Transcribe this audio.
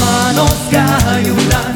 Manos gallulan